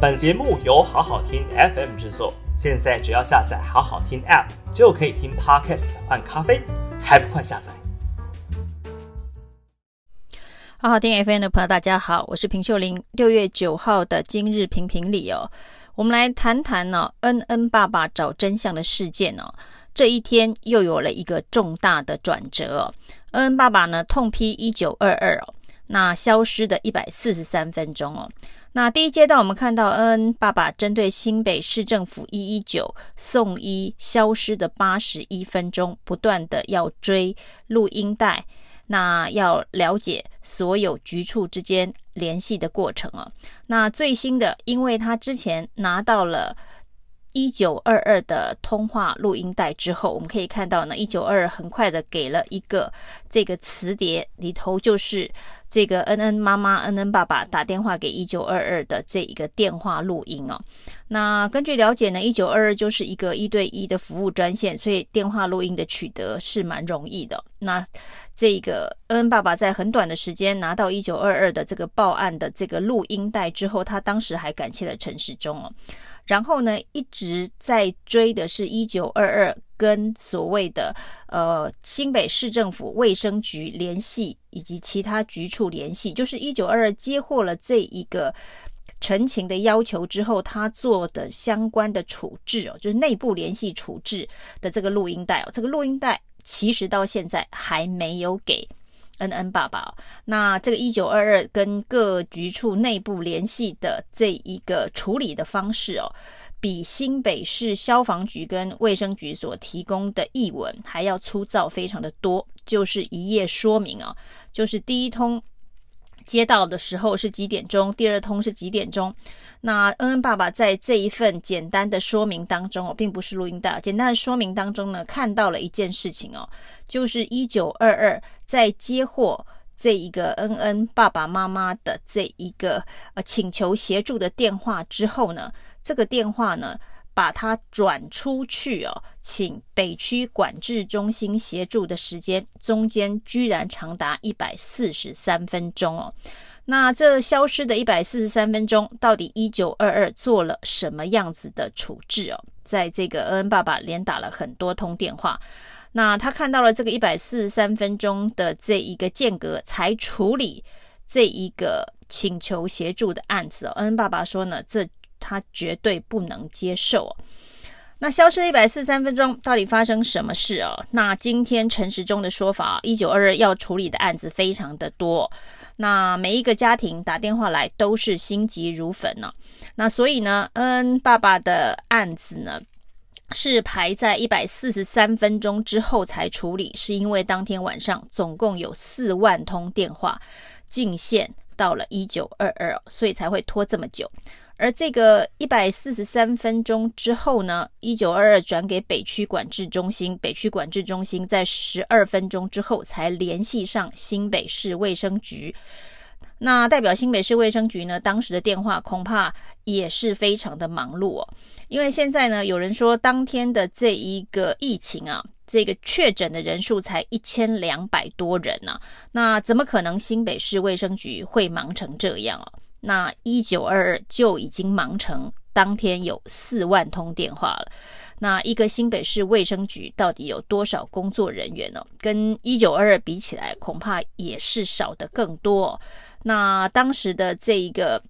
本节目由好好听 FM 制作，现在只要下载好好听 App 就可以听 Podcast 换咖啡，还不快下载？好好听 FM 的朋友，大家好，我是平秀玲。六月九号的今日评评理哦，我们来谈谈呢、哦，恩恩爸爸找真相的事件哦。这一天又有了一个重大的转折哦。恩恩爸爸呢痛批一九二二哦，那消失的一百四十三分钟哦。那第一阶段我们看到恩恩爸爸针对新北市政府一一九送医消失的八十一分钟，不断的要追录音带。那要了解所有局处之间联系的过程啊。那最新的，因为他之前拿到了一九二二的通话录音带之后，我们可以看到呢，一九二二很快的给了一个这个磁碟，里头就是。这个恩恩妈妈、恩恩爸爸打电话给一九二二的这一个电话录音哦。那根据了解呢，一九二二就是一个一对一的服务专线，所以电话录音的取得是蛮容易的。那这个恩恩爸爸在很短的时间拿到一九二二的这个报案的这个录音带之后，他当时还感谢了陈时中哦。然后呢，一直在追的是一九二二跟所谓的呃新北市政府卫生局联系，以及其他局处联系，就是一九二二接获了这一个陈情的要求之后，他做的相关的处置哦，就是内部联系处置的这个录音带哦，这个录音带其实到现在还没有给。恩恩爸爸，那这个一九二二跟各局处内部联系的这一个处理的方式哦，比新北市消防局跟卫生局所提供的译文还要粗糙，非常的多。就是一页说明哦，就是第一通。接到的时候是几点钟？第二通是几点钟？那恩恩爸爸在这一份简单的说明当中哦，并不是录音带，简单的说明当中呢，看到了一件事情哦，就是一九二二在接获这一个恩恩爸爸妈妈的这一个呃请求协助的电话之后呢，这个电话呢。把它转出去哦，请北区管制中心协助的时间，中间居然长达一百四十三分钟哦。那这消失的一百四十三分钟，到底一九二二做了什么样子的处置哦？在这个恩恩爸爸连打了很多通电话，那他看到了这个一百四十三分钟的这一个间隔，才处理这一个请求协助的案子。恩恩爸爸说呢，这。他绝对不能接受。那消失了一百四十三分钟，到底发生什么事哦？那今天陈时中的说法，一九二二要处理的案子非常的多，那每一个家庭打电话来都是心急如焚呢。那所以呢，恩恩爸爸的案子呢，是排在一百四十三分钟之后才处理，是因为当天晚上总共有四万通电话进线到了一九二二，所以才会拖这么久。而这个一百四十三分钟之后呢，一九二二转给北区管制中心，北区管制中心在十二分钟之后才联系上新北市卫生局。那代表新北市卫生局呢，当时的电话恐怕也是非常的忙碌哦，因为现在呢，有人说当天的这一个疫情啊，这个确诊的人数才一千两百多人呢，啊，那怎么可能新北市卫生局会忙成这样啊？那一九二二就已经忙成当天有四万通电话了。那一个新北市卫生局到底有多少工作人员呢？跟一九二二比起来，恐怕也是少得更多。那当时的这一个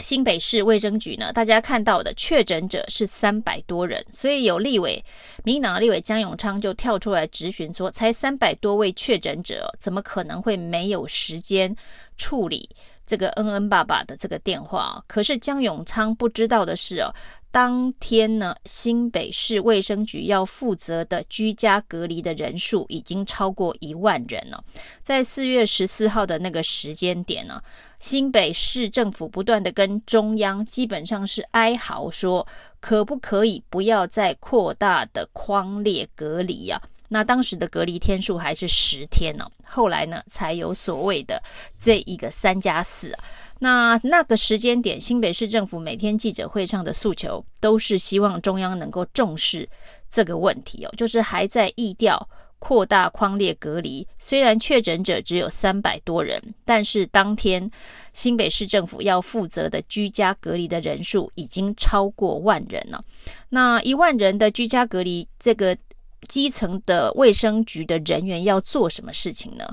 新北市卫生局呢，大家看到的确诊者是三百多人，所以有立委，民党立委江永昌就跳出来质询说，才三百多位确诊者，怎么可能会没有时间处理？这个恩恩爸爸的这个电话，可是江永昌不知道的是哦，当天呢，新北市卫生局要负责的居家隔离的人数已经超过一万人了。在四月十四号的那个时间点呢，新北市政府不断的跟中央基本上是哀嚎说，可不可以不要再扩大的框列隔离呀？那当时的隔离天数还是十天呢，后来呢才有所谓的这一个三加四。那那个时间点，新北市政府每天记者会上的诉求都是希望中央能够重视这个问题哦，就是还在疫调扩大框列隔离，虽然确诊者只有三百多人，但是当天新北市政府要负责的居家隔离的人数已经超过万人了。那一万人的居家隔离，这个基层的卫生局的人员要做什么事情呢？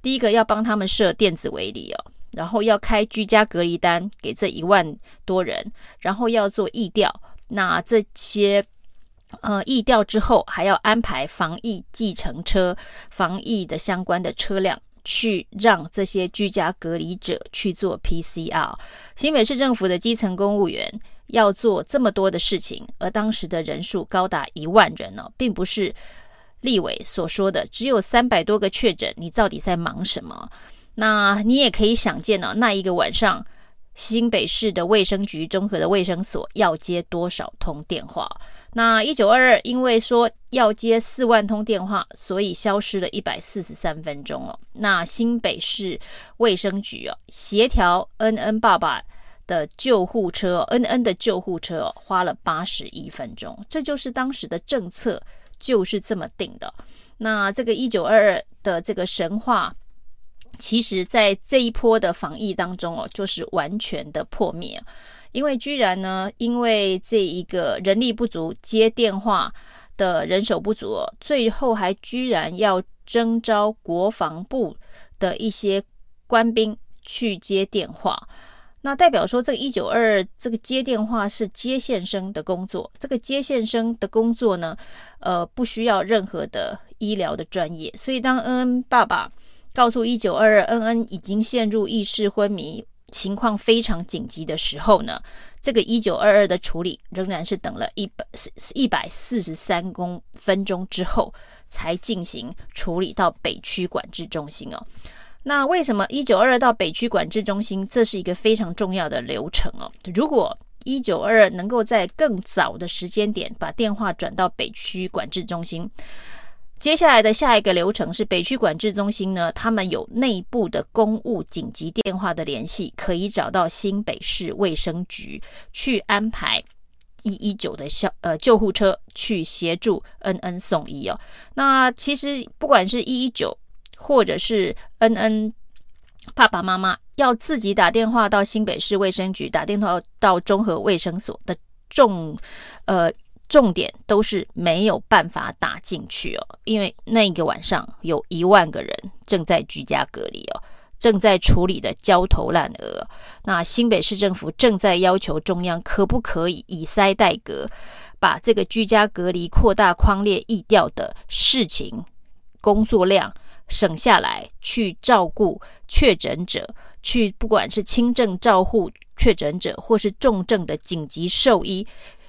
第一个要帮他们设电子围篱哦，然后要开居家隔离单给这一万多人，然后要做疫调。那这些。呃，疫调之后还要安排防疫计程车、防疫的相关的车辆，去让这些居家隔离者去做 PCR。新北市政府的基层公务员要做这么多的事情，而当时的人数高达一万人呢、并不是立委所说的只有三百多个确诊，你到底在忙什么？那你也可以想见呢、哦，那一个晚上，新北市的卫生局综合的卫生所要接多少通电话？那一九二二因为说要接四万通电话，所以消失了一百四十三分钟哦。那新北市卫生局哦，协调恩恩爸爸的救护车，恩恩的救护车，花了八十一分钟。这就是当时的政策，就是这么定的。那这个一九二二的这个神话，其实在这一波的防疫当中哦，就是完全的破灭。因为居然呢，因为这一个人力不足，接电话的人手不足，最后还居然要征召国防部的一些官兵去接电话。那代表说，这个一九二二这个接电话是接线生的工作。这个接线生的工作呢，呃，不需要任何的医疗的专业。所以当恩恩爸爸告诉一九二二，恩恩已经陷入意识昏迷。情况非常紧急的时候呢，这个一九二二的处理仍然是等了一百四一百四十三公分钟之后才进行处理到北区管制中心哦。那为什么一九二二到北区管制中心？这是一个非常重要的流程哦。如果一九二二能够在更早的时间点把电话转到北区管制中心。接下来的下一个流程是北区管制中心呢，他们有内部的公务紧急电话的联系，可以找到新北市卫生局去安排一一九的消呃救护车去协助恩恩送医哦。那其实不管是一一九或者是恩恩爸爸妈妈要自己打电话到新北市卫生局，打电话到综合卫生所的重呃。重点都是没有办法打进去哦，因为那一个晚上有一万个人正在居家隔离哦，正在处理的焦头烂额。那新北市政府正在要求中央可不可以以塞代隔，把这个居家隔离扩大框列疫调的事情工作量省下来，去照顾确诊者，去不管是轻症照护确诊者，或是重症的紧急就医。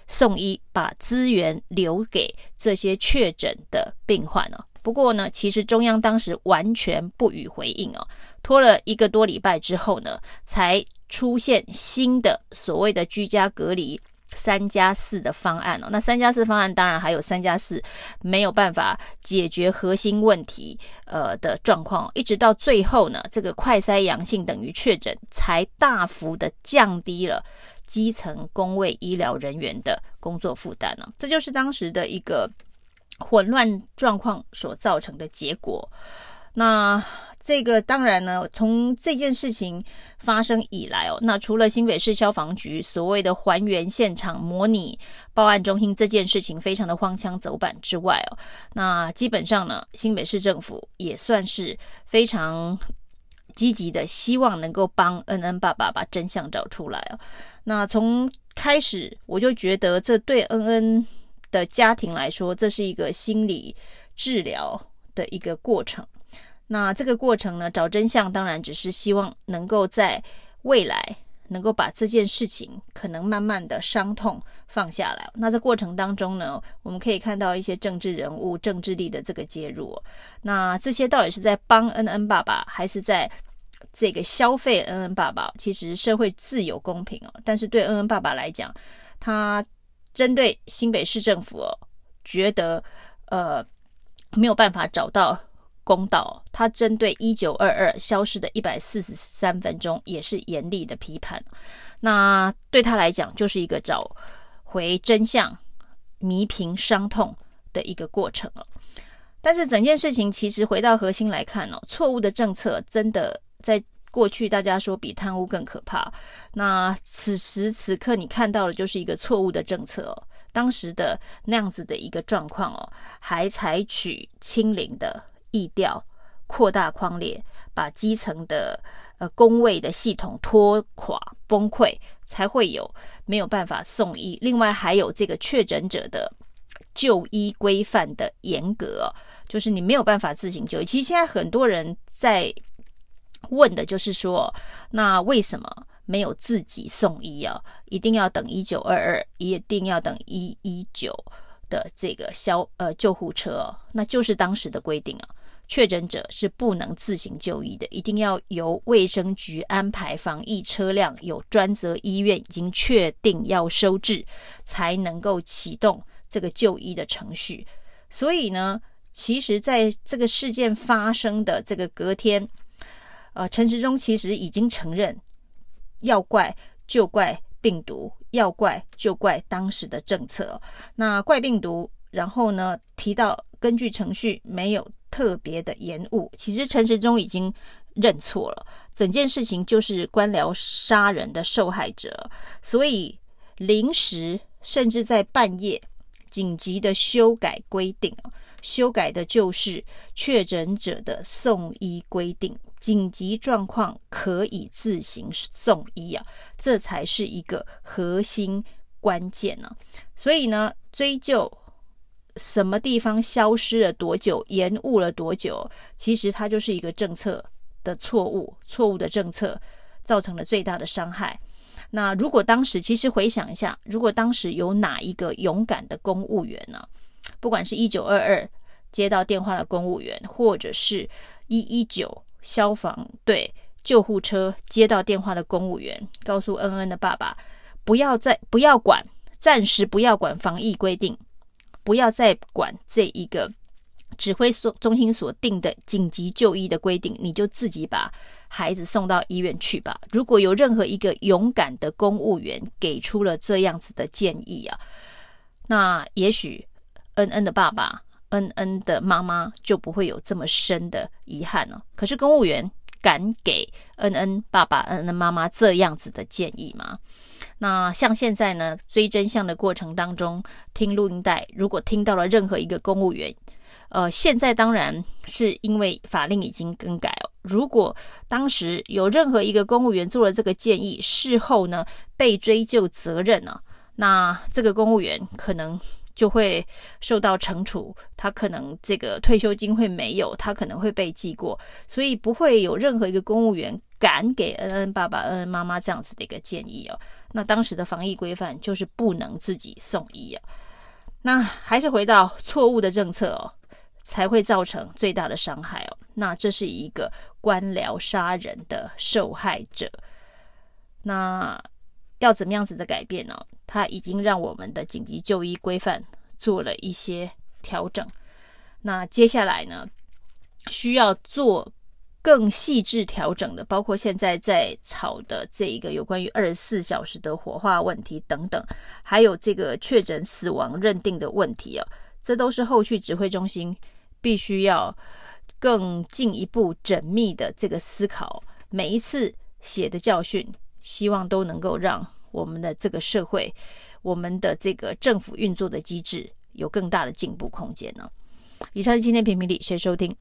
送医，把资源留给这些确诊的病患哦。不过呢，其实中央当时完全不予回应哦，拖了一个多礼拜之后呢，才出现新的所谓的居家隔离三加四的方案哦。那三加四方案当然还有三加四没有办法解决核心问题呃的状况，一直到最后呢，这个快筛阳性等于确诊，才大幅的降低了。基层公卫医疗人员的工作负担呢，这就是当时的一个混乱状况所造成的结果。那这个当然呢，从这件事情发生以来哦，那除了新北市消防局所谓的还原现场模拟报案中心这件事情非常的荒腔走板之外哦，那基本上呢，新北市政府也算是非常积极的，希望能够帮恩恩爸爸把真相找出来哦。那从开始我就觉得，这对恩恩的家庭来说，这是一个心理治疗的一个过程。那这个过程呢，找真相当然只是希望能够在未来能够把这件事情可能慢慢的伤痛放下来。那这过程当中呢，我们可以看到一些政治人物、政治力的这个介入。那这些到底是在帮恩恩爸爸，还是在？这个消费恩恩爸爸，其实社会自有公平哦，但是对恩恩爸爸来讲，他针对新北市政府哦，觉得呃没有办法找到公道，他针对一九二二消失的一百四十三分钟也是严厉的批判。那对他来讲，就是一个找回真相、弥平伤痛的一个过程了。但是整件事情其实回到核心来看哦，错误的政策真的在过去大家说比贪污更可怕。那此时此刻你看到的就是一个错误的政策哦。当时的那样子的一个状况哦，还采取清零的意调，扩大框列，把基层的呃工位的系统拖垮崩溃，才会有没有办法送医。另外还有这个确诊者的就医规范的严格，就是你没有办法自行就医。其实现在很多人在问的就是说，那为什么？没有自己送医啊，一定要等一九二二，一定要等一一九的这个消呃救护车哦，那就是当时的规定啊。确诊者是不能自行就医的，一定要由卫生局安排防疫车辆，有专责医院已经确定要收治，才能够启动这个就医的程序。所以呢，其实在这个事件发生的这个隔天，呃，陈时中其实已经承认。要怪就怪病毒，要怪就怪当时的政策。那怪病毒，然后呢，提到根据程序没有特别的延误。其实陈时中已经认错了，整件事情就是官僚杀人的受害者，所以临时甚至在半夜紧急的修改规定，修改的就是确诊者的送医规定。紧急状况可以自行送医啊，这才是一个核心关键呢、啊。所以呢，追究什么地方消失了多久、延误了多久，其实它就是一个政策的错误，错误的政策造成了最大的伤害。那如果当时，其实回想一下，如果当时有哪一个勇敢的公务员呢、不管是一九二二接到电话的公务员，或者是一一九。消防队、救护车接到电话的公务员告诉恩恩的爸爸：“不要再不要管，暂时不要管防疫规定，不要再管这一个指挥所中心所定的紧急就医的规定，你就自己把孩子送到医院去吧。如果有任何一个勇敢的公务员给出了这样子的建议啊，那也许恩恩的爸爸。”恩恩的妈妈就不会有这么深的遗憾了。可是公务员敢给恩恩爸爸、恩恩妈妈这样子的建议吗？那像现在呢，追真相的过程当中，听录音带，如果听到了任何一个公务员，呃，现在当然是因为法令已经更改了。如果当时有任何一个公务员做了这个建议，事后呢被追究责任呢、啊，那这个公务员可能。就会受到惩处，他可能这个退休金会没有，他可能会被记过，所以不会有任何一个公务员敢给恩恩爸爸、恩恩妈妈这样子的一个建议哦。那当时的防疫规范就是不能自己送医啊。那还是回到错误的政策哦，才会造成最大的伤害哦。那这是一个官僚杀人的受害者。那要怎么样子的改变呢？他已经让我们的紧急就医规范做了一些调整，那接下来呢，需要做更细致调整的，包括现在在吵的这一个有关于二十四小时的火化问题等等，还有这个确诊死亡认定的问题啊，这都是后续指挥中心必须要更进一步缜密的这个思考，每一次血的教训，希望都能够让。我们的这个社会，我们的这个政府运作的机制有更大的进步空间呢。以上是今天评评理，谢谢收听。